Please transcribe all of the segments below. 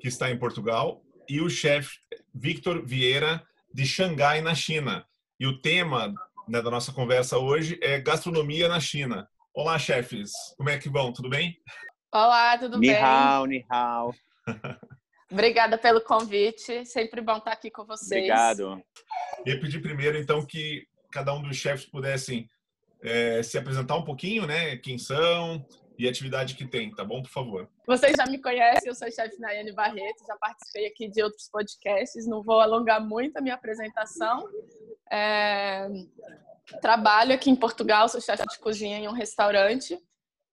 que está em Portugal, e o chefe Victor Vieira, de Xangai, na China. E o tema né, da nossa conversa hoje é gastronomia na China. Olá, chefes. Como é que vão? Tudo bem? Olá, tudo ni bem? Hao, ni hao. Obrigada pelo convite. Sempre bom estar aqui com vocês. Obrigado. E pedir primeiro, então, que cada um dos chefes pudessem é, se apresentar um pouquinho, né? Quem são, e atividade que tem, tá bom? Por favor. Vocês já me conhecem, eu sou a chefe Nayane Barreto, já participei aqui de outros podcasts, não vou alongar muito a minha apresentação. É... Trabalho aqui em Portugal, sou chefe de cozinha em um restaurante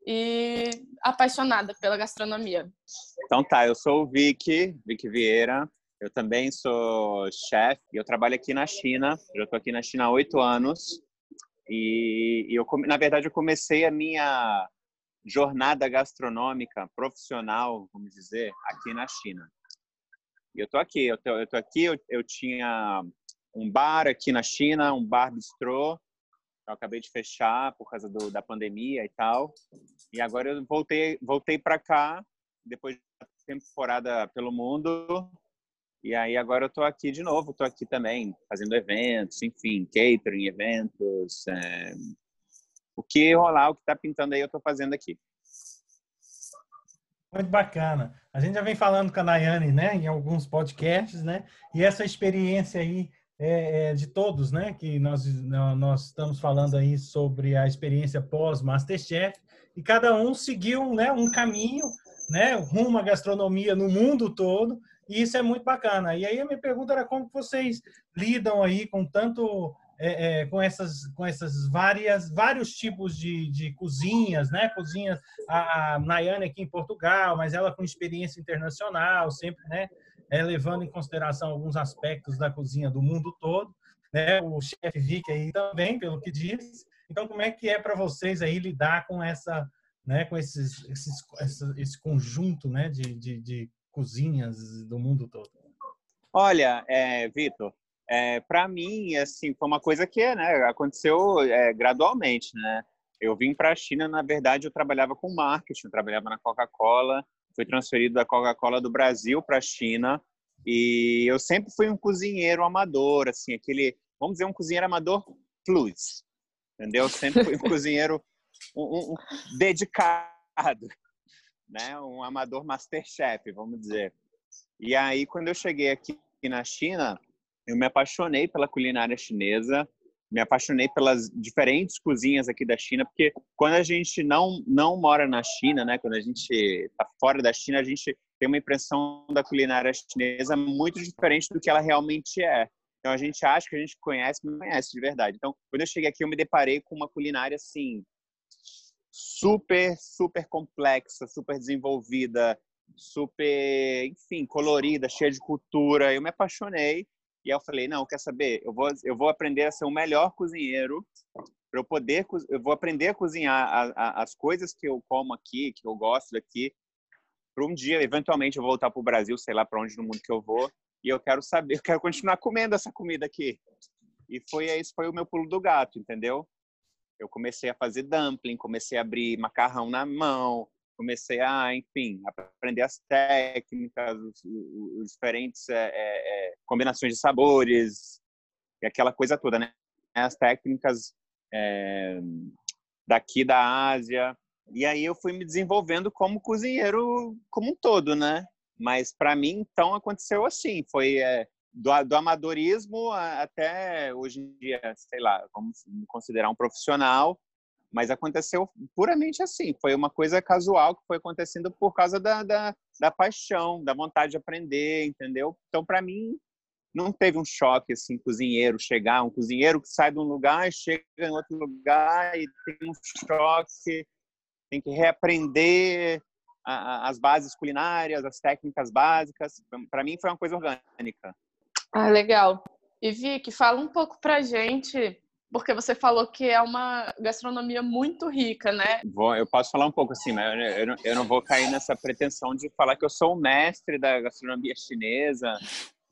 e apaixonada pela gastronomia. Então tá, eu sou o Vicky, Vicky Vieira. Eu também sou chefe e eu trabalho aqui na China. Eu estou aqui na China há oito anos. E, e eu, na verdade, eu comecei a minha jornada gastronômica profissional, vamos dizer, aqui na China. E eu tô aqui, eu tô, eu tô aqui, eu, eu, tinha um bar aqui na China, um bar bistrô, eu acabei de fechar por causa do, da pandemia e tal. E agora eu voltei, voltei para cá depois da temporada pelo mundo. E aí agora eu tô aqui de novo, tô aqui também fazendo eventos, enfim, catering, eventos, é, o que rolar, o que está pintando aí, eu estou fazendo aqui. Muito bacana. A gente já vem falando com a Nayane, né, em alguns podcasts, né, e essa experiência aí é, é de todos, né, que nós, nós estamos falando aí sobre a experiência pós-Masterchef, e cada um seguiu, né, um caminho, né, rumo à gastronomia no mundo todo, e isso é muito bacana. E aí a minha pergunta era como vocês lidam aí com tanto é, é, com essas com essas várias vários tipos de, de cozinhas, né? Cozinhas a, a Nayane aqui em Portugal, mas ela com experiência internacional, sempre, né? É, levando em consideração alguns aspectos da cozinha do mundo todo, né? O chefe Vic aí também, pelo que diz. Então, como é que é para vocês aí lidar com essa, né? Com esses, esses esse, esse conjunto, né? De, de, de cozinhas do mundo todo. Olha, é, Vitor, é, para mim, assim, foi uma coisa que né, aconteceu é, gradualmente, né? Eu vim para a China, na verdade, eu trabalhava com marketing, eu trabalhava na Coca-Cola, fui transferido da Coca-Cola do Brasil para a China e eu sempre fui um cozinheiro amador, assim, aquele, vamos dizer, um cozinheiro amador plus, entendeu? Sempre fui um cozinheiro um, um, um dedicado, né? Um amador masterchef, vamos dizer. E aí, quando eu cheguei aqui na China, eu me apaixonei pela culinária chinesa, me apaixonei pelas diferentes cozinhas aqui da China, porque quando a gente não não mora na China, né, quando a gente está fora da China, a gente tem uma impressão da culinária chinesa muito diferente do que ela realmente é. Então a gente acha que a gente conhece, mas não conhece de verdade. Então, quando eu cheguei aqui, eu me deparei com uma culinária assim super, super complexa, super desenvolvida, super, enfim, colorida, cheia de cultura. Eu me apaixonei e eu falei, não, quer saber? Eu vou, eu vou aprender a ser o melhor cozinheiro para eu poder, eu vou aprender a cozinhar a, a, as coisas que eu como aqui, que eu gosto daqui, para um dia, eventualmente, eu voltar para o Brasil, sei lá para onde no mundo que eu vou, e eu quero saber, eu quero continuar comendo essa comida aqui. E foi esse foi o meu pulo do gato, entendeu? Eu comecei a fazer dumpling, comecei a abrir macarrão na mão, comecei a, enfim, aprender as técnicas, os, os diferentes é, é, combinações de sabores e aquela coisa toda, né? As técnicas é, daqui da Ásia. E aí eu fui me desenvolvendo como cozinheiro como um todo, né? Mas para mim, então, aconteceu assim. Foi é, do, do, amadorismo até hoje em dia, sei lá, vamos me considerar um profissional mas aconteceu puramente assim. Foi uma coisa casual que foi acontecendo por causa da, da, da paixão, da vontade de aprender, entendeu? Então, para mim, não teve um choque assim, cozinheiro chegar, um cozinheiro que sai de um lugar e chega em outro lugar e tem um choque, tem que reaprender a, a, as bases culinárias, as técnicas básicas. Para mim foi uma coisa orgânica. Ah, legal. E Vicky, fala um pouco pra gente, porque você falou que é uma gastronomia muito rica, né? Vou, eu posso falar um pouco assim, mas eu, eu, não, eu não vou cair nessa pretensão de falar que eu sou o mestre da gastronomia chinesa,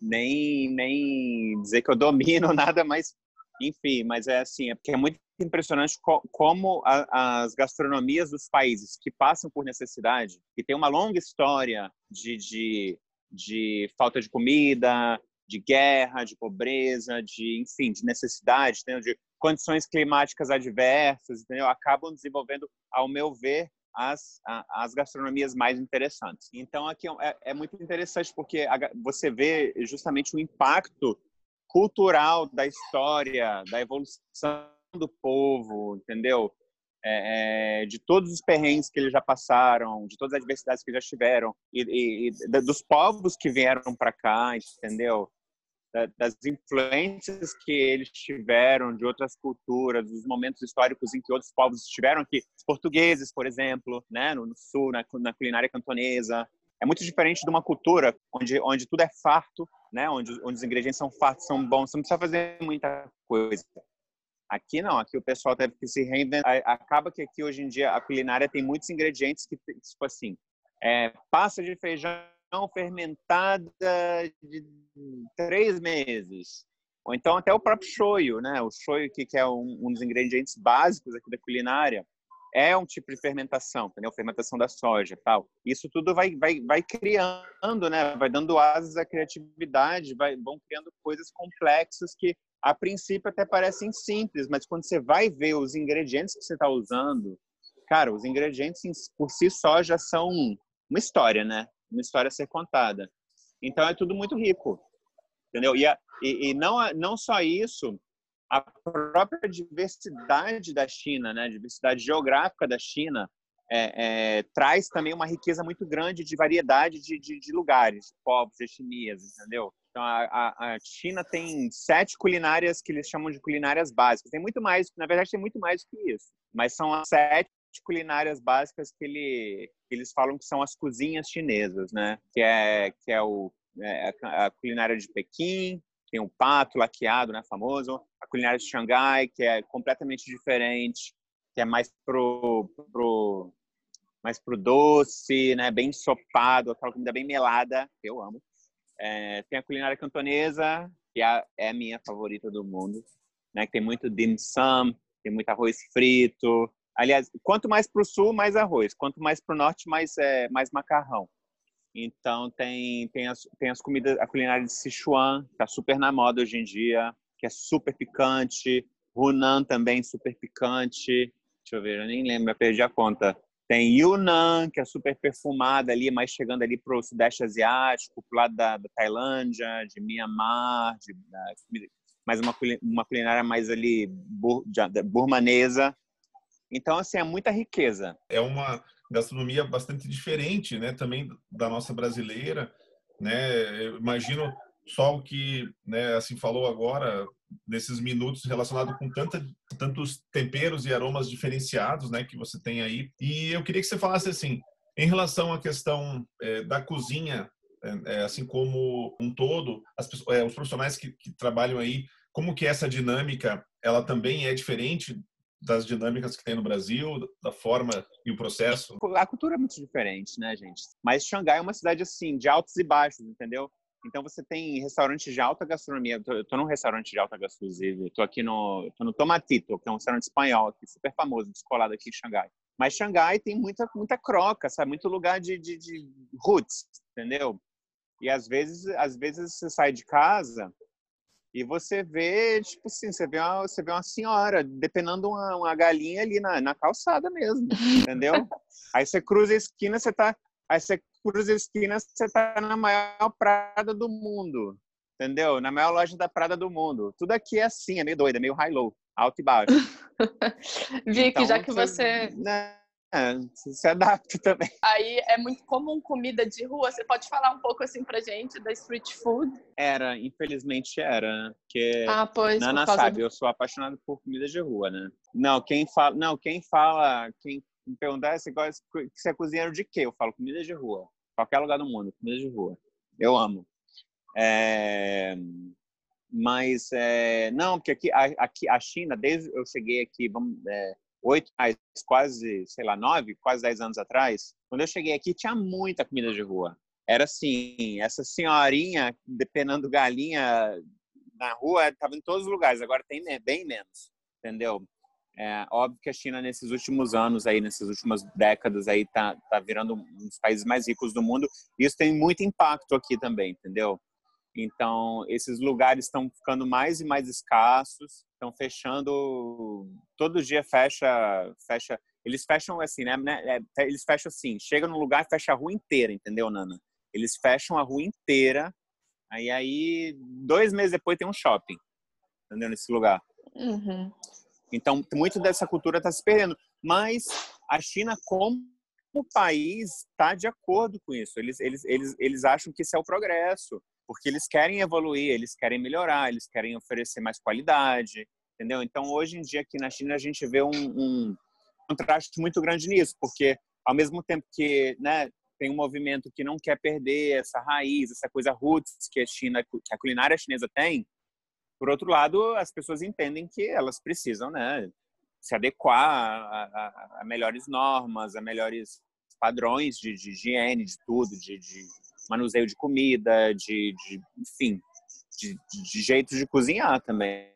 nem, nem dizer que eu domino nada, mas enfim, mas é assim, é porque é muito impressionante como a, as gastronomias dos países que passam por necessidade, que tem uma longa história de, de, de falta de comida, de guerra, de pobreza, de, enfim, de necessidade, entendeu? de condições climáticas adversas, entendeu? acabam desenvolvendo, ao meu ver, as, as gastronomias mais interessantes. Então, aqui é, é muito interessante porque você vê justamente o impacto cultural da história, da evolução do povo, entendeu? É, é, de todos os perrengues que eles já passaram, de todas as adversidades que já tiveram, e, e, e dos povos que vieram para cá, entendeu? Das influências que eles tiveram de outras culturas, dos momentos históricos em que outros povos estiveram aqui, os portugueses, por exemplo, né, no, sul, na, na culinária cantonesa. É muito diferente de uma cultura onde, onde tudo é farto, né, onde, onde os ingredientes são fartos, são bons, você não precisa fazer muita coisa. Aqui não, aqui o pessoal teve que se reinventar. Acaba que aqui hoje em dia a culinária tem muitos ingredientes que, tipo assim, é, pasta de feijão fermentada de três meses. Ou então até o próprio shoyu, né? O shoyu, que, é um, um, dos ingredientes básicos aqui da culinária, é um tipo de fermentação, entendeu? Fermentação da soja tal. Isso tudo vai, vai, vai criando, né? Vai dando asas à criatividade, vai, vão criando coisas complexas que a princípio até parecem simples, mas quando você vai ver os ingredientes que você está usando, cara, os ingredientes por si só já são uma história, né? Uma história a ser contada. Então é tudo muito rico, entendeu? E, a, e, e não, não só isso, a própria diversidade da China, né, a diversidade geográfica da China, é, é, traz também uma riqueza muito grande de variedade de, de, de lugares, de povos, de etnias, entendeu? Então, a, a, China tem sete culinárias que eles chamam de culinárias básicas. Tem muito mais, na verdade, tem muito mais que isso. Mas são as sete culinárias básicas que, ele, eles falam que são as cozinhas chinesas, né? Que é, que é o, é, a culinária de Pequim, tem o pato laqueado, né, famoso. A culinária de Xangai, que é completamente diferente, que é mais pro, pro mais pro doce, né, bem ensopado, aquela comida bem melada, que eu amo. É, tem a culinária cantonesa, que é, é a minha favorita do mundo, né, que tem muito dim sum, tem muito arroz frito, Aliás, quanto mais para o sul, mais arroz. Quanto mais para o norte, mais, é, mais macarrão. Então, tem, tem, as, tem as comidas, a culinária de Sichuan, que está super na moda hoje em dia, que é super picante. Hunan também, super picante. Deixa eu ver, eu nem lembro, eu perdi a conta. Tem Yunnan, que é super perfumada ali, mais chegando ali para o Sudeste Asiático, pro lado da, da Tailândia, de Myanmar, de, da, mais uma, uma culinária mais ali bur, de, burmanesa. Então, assim, é muita riqueza. É uma gastronomia bastante diferente, né, também da nossa brasileira, né? Eu imagino só o que, né, assim falou agora nesses minutos relacionado com tanta, tantos temperos e aromas diferenciados, né, que você tem aí. E eu queria que você falasse assim, em relação à questão é, da cozinha, é, é assim como um todo, as, é, os profissionais que, que trabalham aí, como que essa dinâmica ela também é diferente das dinâmicas que tem no Brasil, da forma e o processo? A cultura é muito diferente, né, gente? Mas Xangai é uma cidade assim, de altos e baixos, entendeu? Então você tem restaurantes de alta gastronomia. Eu tô, tô num restaurante de alta gastronomia, estou aqui no, tô no Tomatito, que é um restaurante espanhol aqui, super famoso, descolado aqui em Xangai. Mas Xangai tem muita muita croca, sabe? Muito lugar de, de, de roots, entendeu? E às vezes, às vezes você sai de casa e você vê, tipo assim, você vê uma, você vê uma senhora depenando uma, uma galinha ali na, na calçada mesmo, entendeu? aí você cruza a esquina, você tá. Aí você cruza a esquina, você tá na maior prada do mundo, entendeu? Na maior loja da prada do mundo. Tudo aqui é assim, é meio doido, é meio high-low, alto e baixo. Vicky, então, já que você. Né? É, se adapta também. Aí é muito comum comida de rua. Você pode falar um pouco assim pra gente da street food? Era, infelizmente era. Porque ah, pois, Nana sabe, do... eu sou apaixonado por comida de rua, né? Não, quem fala, não, quem fala, quem me perguntar se você é cozinheiro de quê? Eu falo comida de rua. Qualquer lugar do mundo, comida de rua. Eu amo. É, mas é, não, porque aqui, aqui a China, desde eu cheguei aqui, vamos, é, oito, quase, sei lá, nove, quase dez anos atrás, quando eu cheguei aqui tinha muita comida de rua. Era assim, essa senhorinha depenando galinha na rua estava em todos os lugares. Agora tem bem menos, entendeu? É, óbvio que a China nesses últimos anos aí, nessas últimas décadas aí tá tá virando um dos países mais ricos do mundo. Isso tem muito impacto aqui também, entendeu? Então, esses lugares estão ficando mais e mais escassos, estão fechando, todo dia fecha, fecha, eles fecham assim, né, né? É, eles fecham assim, chega num lugar e fecha a rua inteira, entendeu, Nana? Eles fecham a rua inteira, aí aí dois meses depois tem um shopping, entendeu, nesse lugar. Uhum. Então, muito dessa cultura está se perdendo. Mas a China, como país, está de acordo com isso. Eles, eles, eles, eles acham que isso é o progresso porque eles querem evoluir, eles querem melhorar, eles querem oferecer mais qualidade, entendeu? Então, hoje em dia, aqui na China, a gente vê um, um contraste muito grande nisso, porque ao mesmo tempo que né, tem um movimento que não quer perder essa raiz, essa coisa roots que a China, que a culinária chinesa tem, por outro lado, as pessoas entendem que elas precisam, né, se adequar a, a, a melhores normas, a melhores padrões de, de higiene, de tudo, de, de manuseio de comida, de, de enfim, de, de jeitos de cozinhar também.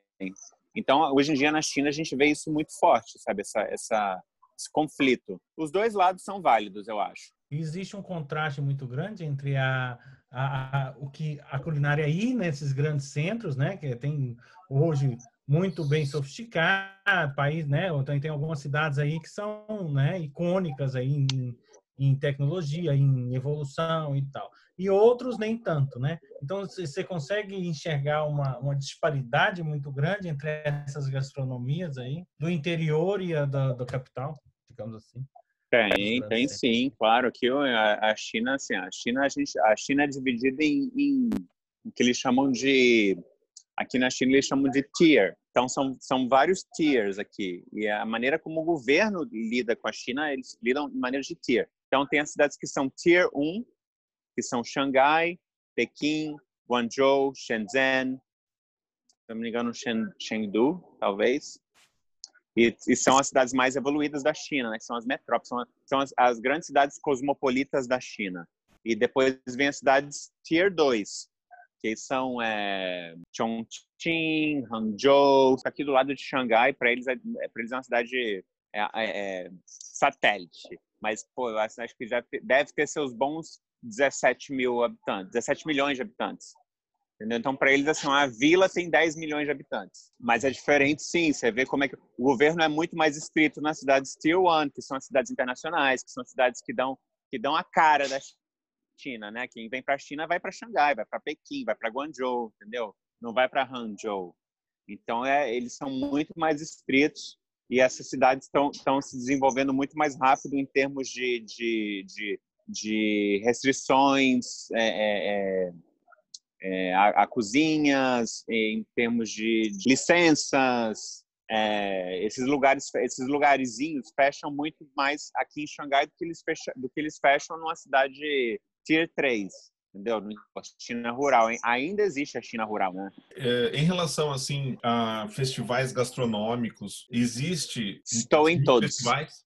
Então, hoje em dia na China a gente vê isso muito forte, sabe? Essa, essa, esse conflito. Os dois lados são válidos, eu acho. Existe um contraste muito grande entre a, a, a, o que a culinária aí nesses grandes centros, né? Que tem hoje muito bem sofisticado, país, né? Tem, tem algumas cidades aí que são, né? Icônicas aí em, em tecnologia, em evolução e tal. E outros nem tanto, né? Então, você consegue enxergar uma, uma disparidade muito grande entre essas gastronomias aí, do interior e a da, da capital, digamos assim? Tem, tem sim, claro. A, a China, assim, a China, a, gente, a China é dividida em, em o que eles chamam de aqui na China eles chamam de tier. Então são são vários tiers aqui e a maneira como o governo lida com a China, eles lidam de maneira de tier. Então, tem as cidades que são Tier 1, que são Xangai, Pequim, Guangzhou, Shenzhen, se não me engano, Chengdu, talvez. E, e, são as cidades mais evoluídas da China, né? São as metrópoles, são, são as, as, grandes cidades cosmopolitas da China. E depois vem as cidades Tier 2, que são é, Chongqing, Hangzhou, aqui do lado de Xangai, para eles, é, é eles é uma cidade é, é, é satélite mas pô, eu acho, que já deve ter seus bons 17 mil habitantes, 17 milhões de habitantes. Entendeu? Então, para eles, assim, uma vila tem 10 milhões de habitantes. Mas é diferente, sim. Você vê como é que o governo é muito mais estrito nas cidades Tier 1, que são as cidades internacionais, que são cidades que dão, que dão a cara da China, né? Quem vem para a China vai para Xangai, vai para Pequim, vai para Guangzhou, entendeu? Não vai para Hangzhou. Então, é, eles são muito mais estritos e essas cidades estão se desenvolvendo muito mais rápido em termos de, de, de, de restrições é, é, é, é a, a, cozinhas, em termos de, de licenças. É, esses lugares, esses lugarzinhos fecham muito mais aqui em Xangai do que eles fecham, do que eles fecham numa cidade tier 3 entendeu? China rural, hein? ainda existe a China rural, né? É, em relação assim a festivais gastronômicos, existe? Estou em todos. Festivais?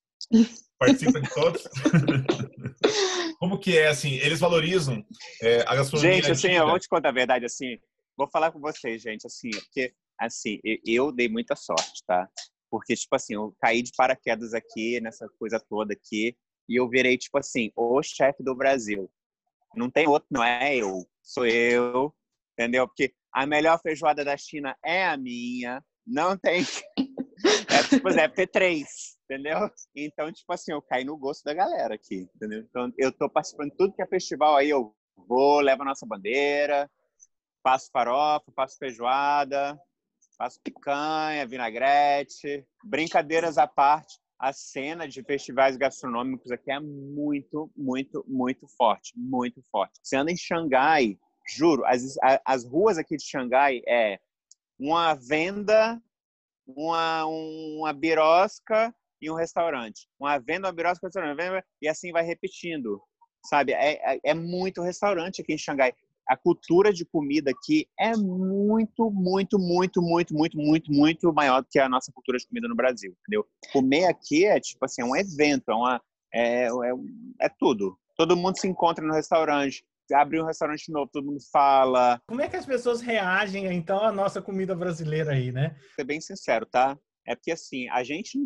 Participa de todos? Como que é assim? Eles valorizam é, a gastronomia? Gente, assim, eu vou te contar a verdade assim. Vou falar com vocês, gente, assim, porque assim eu dei muita sorte, tá? Porque tipo assim, eu caí de paraquedas aqui nessa coisa toda aqui e eu virei tipo assim o chefe do Brasil não tem outro, não é eu, sou eu, entendeu? Porque a melhor feijoada da China é a minha, não tem. É, tipo, é P3, entendeu? Então, tipo assim, eu caí no gosto da galera aqui, entendeu? Então, eu tô participando de tudo que é festival, aí eu vou, levo a nossa bandeira, faço farofa, faço feijoada, faço picanha, vinagrete, brincadeiras à parte a cena de festivais gastronômicos aqui é muito, muito, muito forte, muito forte. Você anda em Xangai, juro, as, as ruas aqui de Xangai é uma venda, uma, uma birosca e um restaurante. Uma venda, uma birosca, um restaurante, e assim vai repetindo, sabe? É, é, é muito restaurante aqui em Xangai a cultura de comida aqui é muito, muito, muito, muito, muito, muito, muito maior do que a nossa cultura de comida no Brasil, entendeu? Comer aqui é tipo assim, é um evento, é uma é, é, é tudo. Todo mundo se encontra no restaurante, abre um restaurante novo, todo mundo fala. Como é que as pessoas reagem então à nossa comida brasileira aí, né? Vou ser bem sincero, tá? É porque assim, a gente,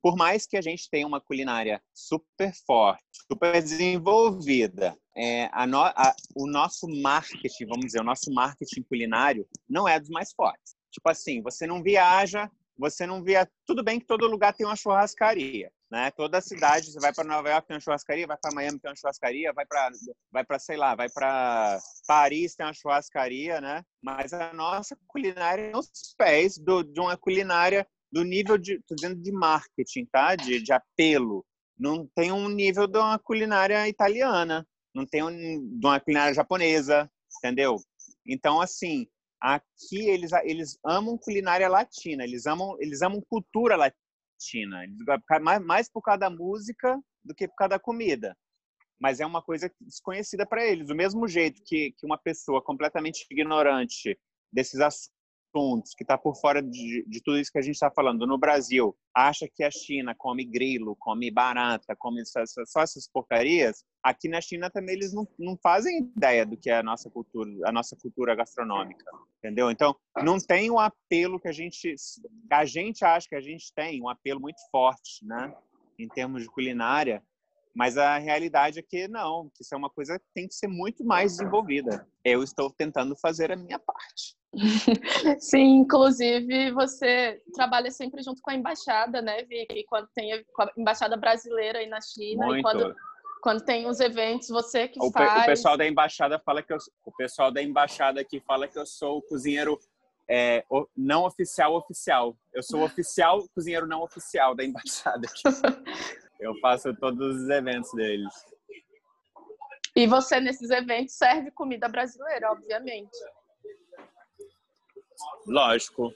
por mais que a gente tenha uma culinária super forte, super desenvolvida, é, a no, a, o nosso marketing, vamos dizer, o nosso marketing culinário não é dos mais fortes. Tipo assim, você não viaja, você não via. Tudo bem que todo lugar tem uma churrascaria, né? Toda cidade, você vai para Nova York tem uma churrascaria, vai para Miami tem uma churrascaria, vai para, vai para, sei lá, vai para Paris tem uma churrascaria, né? Mas a nossa culinária é os pés do, de uma culinária do nível de, tô dizendo de marketing, tá? De, de apelo. Não tem um nível de uma culinária italiana, não tem um, uma culinária japonesa, entendeu? Então, assim, aqui eles, eles amam culinária latina, eles amam, eles amam cultura latina, mais, mais por causa da música do que por causa da comida. Mas é uma coisa desconhecida para eles. Do mesmo jeito que, que uma pessoa completamente ignorante desses assuntos assuntos, que está por fora de, de, tudo isso que a gente está falando, no Brasil, acha que a China come grilo, come barata, come só, só essas porcarias, aqui na China também eles não, não fazem ideia do que é a nossa cultura, a nossa cultura gastronômica, entendeu? Então, não tem um apelo que a gente, a gente acha que a gente tem, um apelo muito forte, né? Em termos de culinária, mas a realidade é que não, que isso é uma coisa que tem que ser muito mais desenvolvida. Eu estou tentando fazer a minha parte. Sim, inclusive você trabalha sempre junto com a embaixada, né, Vicky? Quando tem a embaixada brasileira aí na China muito. e quando quando tem os eventos, você que o, faz. O pessoal da embaixada fala que eu, o pessoal da embaixada aqui fala que eu sou o cozinheiro é, não oficial oficial. Eu sou oficial cozinheiro não oficial da embaixada. Eu faço todos os eventos deles. E você, nesses eventos, serve comida brasileira, obviamente. Lógico.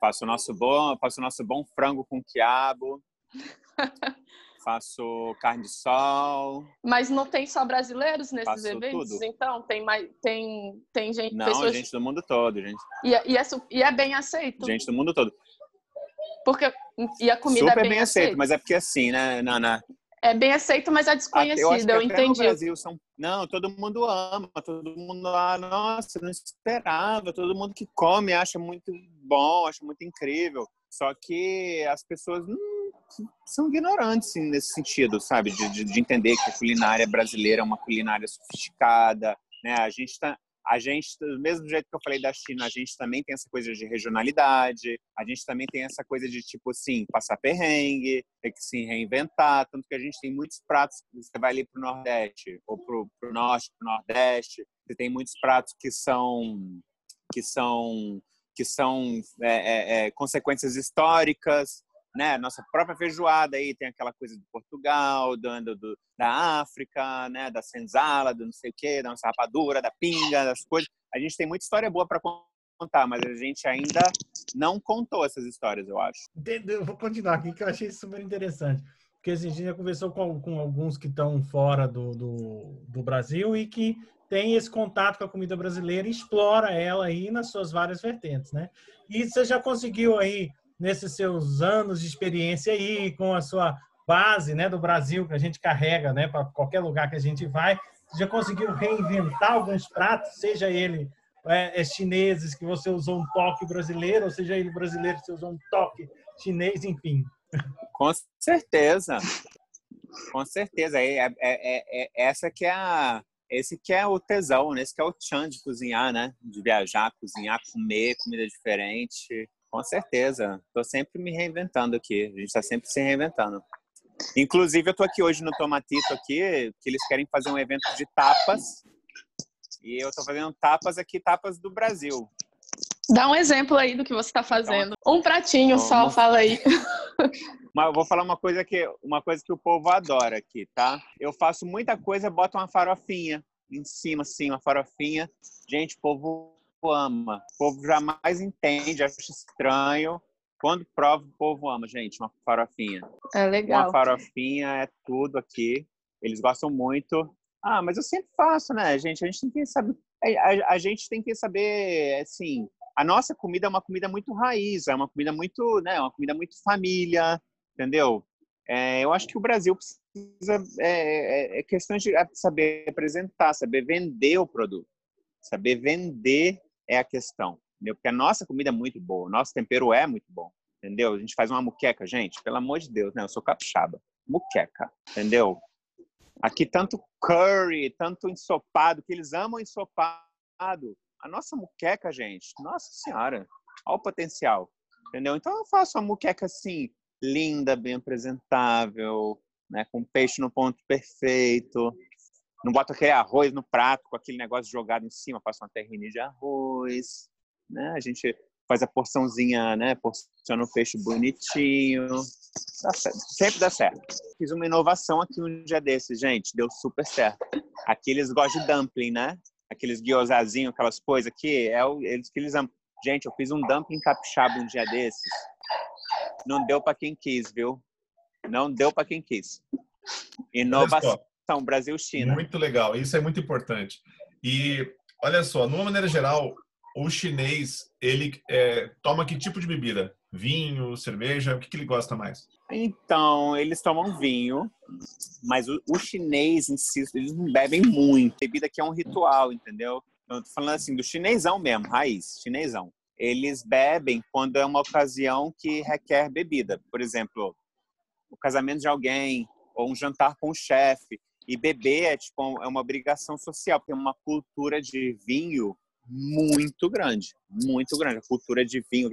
Faço o nosso bom, faço nosso bom frango com quiabo. faço carne de sol. Mas não tem só brasileiros nesses faço eventos? Tudo. Então, tem mais tem tem gente, Não, pessoas... gente do mundo todo, gente. E, é, e, é, e é bem aceito. Gente do mundo todo. Porque e a comida Super é bem, bem aceito, mas é porque assim, né, Nana? É bem aceito, mas é desconhecido, eu, eu entendi. No Brasil são... Não, todo mundo ama, todo mundo lá, nossa, não esperava, todo mundo que come acha muito bom, acha muito incrível. Só que as pessoas não são ignorantes assim, nesse sentido, sabe? De, de, de, entender que a culinária brasileira é uma culinária sofisticada, né? A gente está a gente, do mesmo jeito que eu falei da China, a gente também tem essa coisa de regionalidade, a gente também tem essa coisa de, tipo assim, passar perrengue, ter que se reinventar, tanto que a gente tem muitos pratos, você vai ali para o Nordeste, ou para o Norte, para o Nordeste, você tem muitos pratos que são, que são, que são é, é, é, consequências históricas, né? Nossa própria feijoada aí tem aquela coisa de Portugal, do, do, da África, né? Da senzala, do não sei o quê, da nossa rapadura, da pinga, das coisas. A gente tem muita história boa para contar, mas a gente ainda não contou essas histórias, eu acho. Eu vou continuar aqui que eu achei super interessante. Porque assim, a gente já conversou com, com alguns que estão fora do, do, do Brasil e que tem esse contato com a comida brasileira e explora ela aí nas suas várias vertentes, né? E você já conseguiu aí nesses seus anos de experiência aí, com a sua base né, do Brasil que a gente carrega né, para qualquer lugar que a gente vai, já conseguiu reinventar alguns pratos, seja ele é, é, chineses que você usou um toque brasileiro, ou seja ele brasileiro que você usou um toque chinês, enfim. Com certeza, com certeza. É, é, é, é essa que é a, esse que é o tesão, né? esse que é o tchan de cozinhar, né? De viajar, cozinhar, comer comida diferente. Com certeza. Estou sempre me reinventando aqui. A gente está sempre se reinventando. Inclusive, eu estou aqui hoje no Tomatito aqui, que eles querem fazer um evento de tapas. E eu estou fazendo tapas aqui, tapas do Brasil. Dá um exemplo aí do que você está fazendo. Um pratinho só, fala aí. Mas eu vou falar uma coisa que uma coisa que o povo adora aqui, tá? Eu faço muita coisa, boto uma farofinha em cima, assim, uma farofinha. Gente, o povo ama. O povo jamais entende, acha estranho. Quando prova, o povo ama, gente, uma farofinha. É legal. Uma farofinha é tudo aqui. Eles gostam muito. Ah, mas eu sempre faço, né, gente? A gente tem que saber. A, a gente tem que saber, assim, a nossa comida é uma comida muito raiz, é uma comida muito, né, uma comida muito família, entendeu? É, eu acho que o Brasil precisa é, é, é questão de saber apresentar, saber vender o produto, saber vender é a questão, entendeu? Porque a nossa comida é muito boa, o nosso tempero é muito bom, entendeu? A gente faz uma muqueca, gente, pelo amor de Deus, né? Eu sou capixaba, muqueca, entendeu? Aqui tanto curry, tanto ensopado, que eles amam ensopado. A nossa muqueca, gente, nossa senhora, olha o potencial, entendeu? Então eu faço uma muqueca assim, linda, bem apresentável, né, com peixe no ponto perfeito. Não boto aquele arroz no prato com aquele negócio jogado em cima, faço uma terrine de arroz, né? A gente faz a porçãozinha, né? Porciona o peixe bonitinho. Dá sempre dá certo. Fiz uma inovação aqui um dia desses, gente. Deu super certo. Aqui eles gostam de dumpling, né? Aqueles gyozazinhos, aquelas coisas aqui. É o, eles que eles amam. Gente, eu fiz um dumpling capixaba um dia desses. Não deu para quem quis, viu? Não deu para quem quis. Inovação Brasil-China. Muito legal. Isso é muito importante. E olha só, de uma maneira geral, o chinês ele é, toma que tipo de bebida? Vinho, cerveja? O que, que ele gosta mais? Então, eles tomam vinho, mas o, o chinês, insisto, eles não bebem muito. Bebida que é um ritual, entendeu? Eu tô falando assim do chinesão mesmo, raiz, chinesão. Eles bebem quando é uma ocasião que requer bebida. Por exemplo, o casamento de alguém ou um jantar com o chefe. E beber é tipo é uma obrigação social, porque é uma cultura de vinho muito grande, muito grande. A cultura de vinho,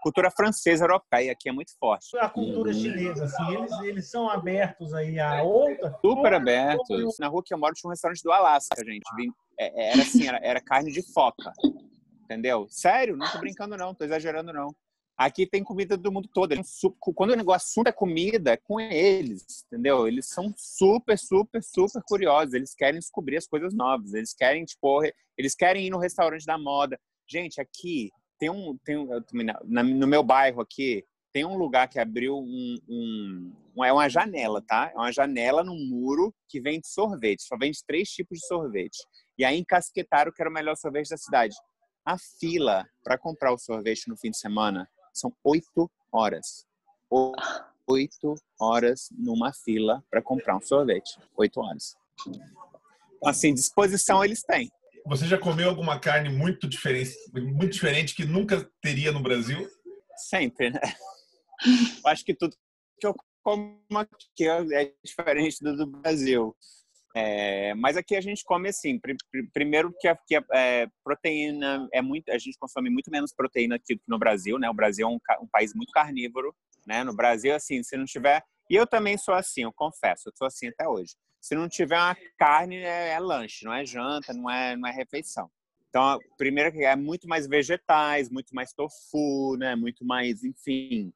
cultura francesa, europeia aqui é muito forte. A cultura hum. chinesa, assim, eles, eles são abertos aí a outra? Super abertos. Na rua que eu moro tinha um restaurante do Alasca, gente. É, era assim, era, era carne de foca. Entendeu? Sério, não tô brincando não, tô exagerando não. Aqui tem comida do mundo todo. Quando o negócio é comida, é com eles, entendeu? Eles são super, super, super curiosos. Eles querem descobrir as coisas novas. Eles querem, tipo, eles querem ir no restaurante da moda. Gente, aqui tem um, tem um no meu bairro aqui tem um lugar que abriu um, um, é uma janela, tá? É uma janela no muro que vende sorvete. Só vende três tipos de sorvete. E aí encasquetaram que era o melhor sorvete da cidade. A fila para comprar o sorvete no fim de semana são oito horas. Oito horas numa fila para comprar um sorvete. Oito horas. Assim, disposição eles têm. Você já comeu alguma carne muito diferente, muito diferente que nunca teria no Brasil? Sempre, né? Eu acho que tudo que eu como aqui é diferente do, do Brasil. É, mas aqui a gente come assim, pr pr primeiro que a, que a é, proteína é muito, a gente consome muito menos proteína aqui do que no Brasil, né? O Brasil é um, um, país muito carnívoro, né? No Brasil, assim, se não tiver, e eu também sou assim, eu confesso, eu sou assim até hoje. Se não tiver uma carne, é, é lanche, não é janta, não é, não é refeição. Então, primeiro que é muito mais vegetais, muito mais tofu, né? Muito mais, enfim,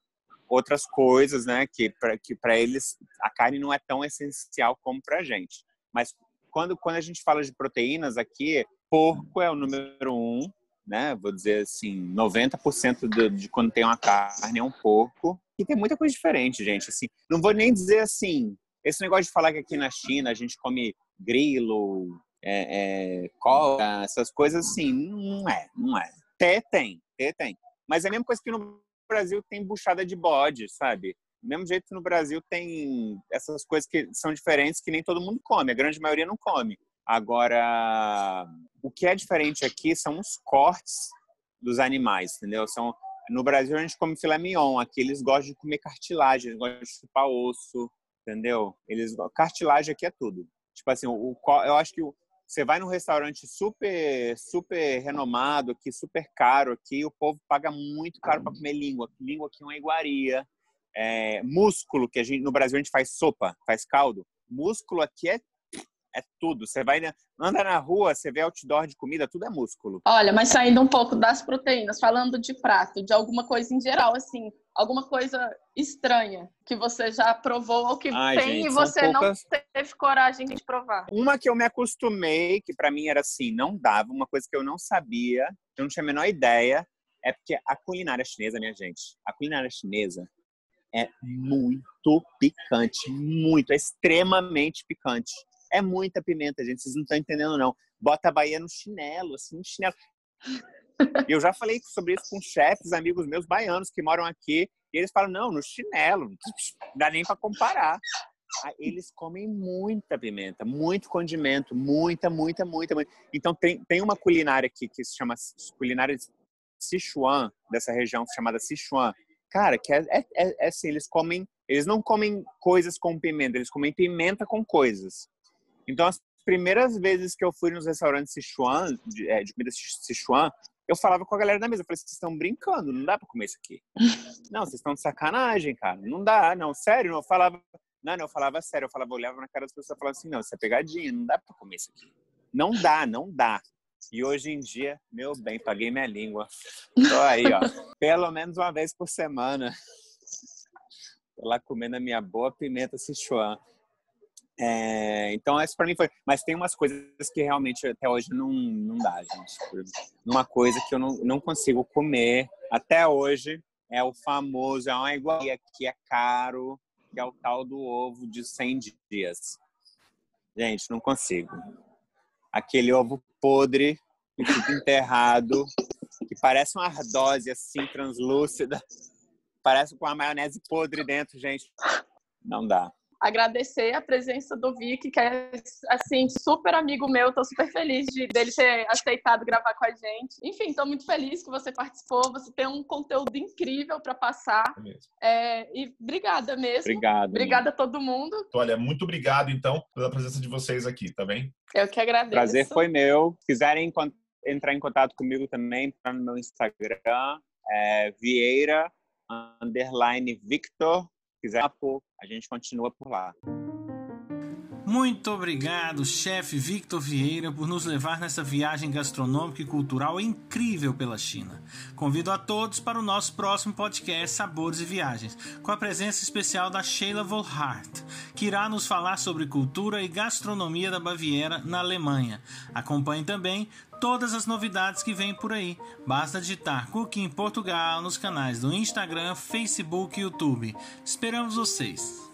outras coisas, né? Que para que para eles a carne não é tão essencial como para gente. Mas quando, quando a gente fala de proteínas aqui, porco é o número um, né? Vou dizer assim, 90% de, de quando tem uma carne é um porco. E tem muita coisa diferente, gente. Assim, não vou nem dizer assim, esse negócio de falar que aqui na China a gente come grilo, é, é, cobra, essas coisas assim, não é, não é. Até tem, até tem. Mas é a mesma coisa que no Brasil tem buchada de bode, sabe? Do mesmo jeito no Brasil tem essas coisas que são diferentes que nem todo mundo come, a grande maioria não come. Agora, o que é diferente aqui são os cortes dos animais, entendeu? São no Brasil a gente come filé mignon, aqui eles gostam de comer cartilagem, eles gostam de chupar osso, entendeu? Eles cartilagem aqui é tudo. Tipo assim, o, eu acho que você vai num restaurante super super renomado aqui, super caro aqui, o povo paga muito caro para comer língua. Língua aqui é uma iguaria é, músculo, que a gente, no Brasil a gente faz sopa, faz caldo. Músculo aqui é, é tudo. Você vai anda na rua, você vê outdoor de comida, tudo é músculo. Olha, mas saindo um pouco das proteínas, falando de prato, de alguma coisa em geral, assim, alguma coisa estranha que você já provou ou que Ai, tem gente, e você poucas... não teve coragem de provar? Uma que eu me acostumei, que para mim era assim, não dava, uma coisa que eu não sabia, eu não tinha a menor ideia, É porque a culinária chinesa, minha gente, a culinária chinesa é muito picante, muito, é extremamente picante. É muita pimenta, gente, vocês não estão entendendo não. Bota a Bahia no chinelo, assim, no chinelo. Eu já falei sobre isso com chefes, amigos meus baianos que moram aqui, e eles falam: não, no chinelo, não dá nem para comparar. Eles comem muita pimenta, muito condimento, muita, muita, muita, muita. Então tem, tem uma culinária aqui que se chama culinária de Sichuan, dessa região chamada Sichuan. Cara, que é, é, é, é assim, eles comem, eles não comem coisas com pimenta, eles comem pimenta com coisas. Então as primeiras vezes que eu fui nos restaurantes Sichuan, de, é, de comida Sichuan, eu falava com a galera da mesa, eu falei, vocês estão brincando, não dá para comer isso aqui. não, vocês estão de sacanagem, cara, não dá, não, sério, não, eu falava, não, não, eu falava sério, eu falava, eu olhava na cara das pessoas e falava assim, não, isso é pegadinha, não dá para comer isso aqui. Não dá, não dá. E hoje em dia, meu bem, paguei minha língua. Tô aí, ó, pelo menos uma vez por semana. Tô lá comendo a minha boa pimenta Sichuan. É, então, essa para mim foi. Mas tem umas coisas que realmente até hoje não, não dá, gente. Uma coisa que eu não, não consigo comer até hoje é o famoso, é uma iguaria que é caro, que é o tal do ovo de 100 dias. Gente, não consigo. Aquele ovo podre que fica enterrado, que parece uma ardose assim, translúcida, parece com a maionese podre dentro, gente. Não dá agradecer a presença do Vic, que é assim super amigo meu, tô super feliz de dele ter aceitado gravar com a gente. Enfim, tô muito feliz que você participou, você tem um conteúdo incrível para passar. É é, e obrigada mesmo. Obrigado. Obrigada a todo mundo. Olha, muito obrigado então pela presença de vocês aqui, tá bem? Eu que agradeço. Prazer foi meu. Se quiserem entrar em contato comigo também, tá no meu Instagram, é Vieira underline Victor quiser, a gente continua por lá. Muito obrigado, chefe Victor Vieira, por nos levar nessa viagem gastronômica e cultural incrível pela China. Convido a todos para o nosso próximo podcast Sabores e Viagens, com a presença especial da Sheila Volhart, que irá nos falar sobre cultura e gastronomia da Baviera na Alemanha. Acompanhe também todas as novidades que vêm por aí. Basta digitar Cooking Portugal nos canais do Instagram, Facebook e YouTube. Esperamos vocês!